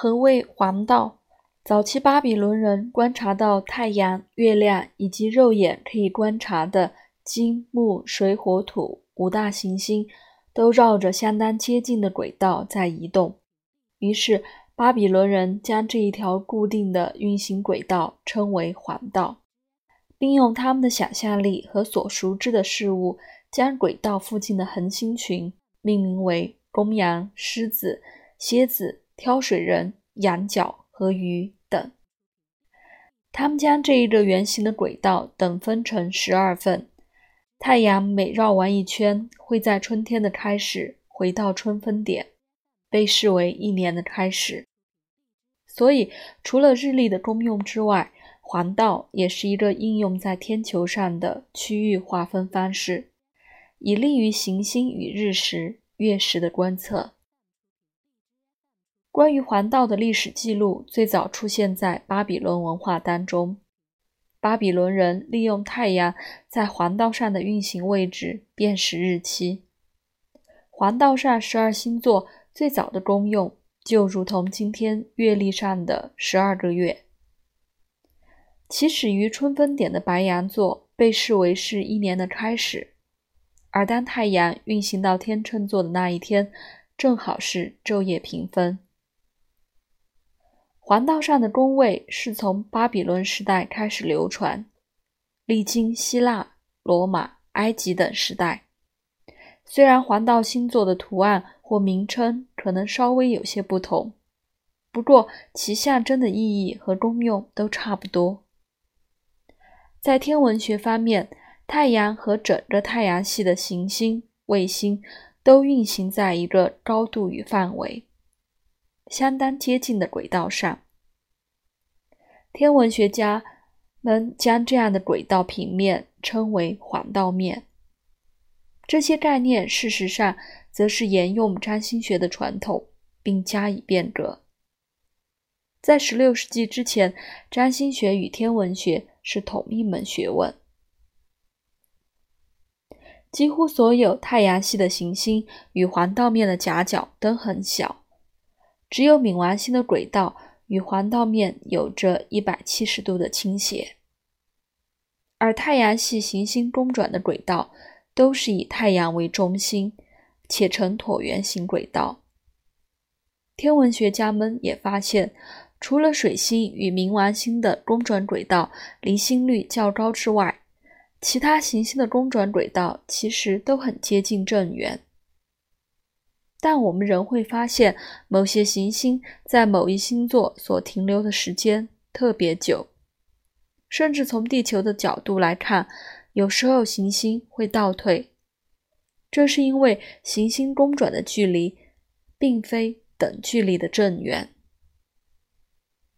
何谓黄道？早期巴比伦人观察到太阳、月亮以及肉眼可以观察的金、木、水、火、土五大行星，都绕着相当接近的轨道在移动。于是，巴比伦人将这一条固定的运行轨道称为黄道，并用他们的想象力和所熟知的事物，将轨道附近的恒星群命名为公羊、狮子、蝎子、挑水人、羊角和鱼。等，他们将这一个圆形的轨道等分成十二份。太阳每绕完一圈，会在春天的开始回到春分点，被视为一年的开始。所以，除了日历的功用之外，黄道也是一个应用在天球上的区域划分方式，以利于行星与日食、月食的观测。关于黄道的历史记录最早出现在巴比伦文化当中。巴比伦人利用太阳在黄道上的运行位置辨识日期。黄道上十二星座最早的功用就如同今天月历上的十二个月。起始于春分点的白羊座被视为是一年的开始，而当太阳运行到天秤座的那一天，正好是昼夜平分。黄道上的宫位是从巴比伦时代开始流传，历经希腊、罗马、埃及等时代。虽然黄道星座的图案或名称可能稍微有些不同，不过其象征的意义和功用都差不多。在天文学方面，太阳和整个太阳系的行星、卫星都运行在一个高度与范围。相当接近的轨道上，天文学家们将这样的轨道平面称为黄道面。这些概念事实上则是沿用占星学的传统，并加以变革。在16世纪之前，占星学与天文学是同一门学问。几乎所有太阳系的行星与黄道面的夹角都很小。只有冥王星的轨道与黄道面有着一百七十度的倾斜，而太阳系行星公转的轨道都是以太阳为中心，且呈椭圆形轨道。天文学家们也发现，除了水星与冥王星的公转轨道离心率较高之外，其他行星的公转轨道其实都很接近正圆。但我们仍会发现，某些行星在某一星座所停留的时间特别久，甚至从地球的角度来看，有时候行星会倒退。这是因为行星公转的距离并非等距离的正圆。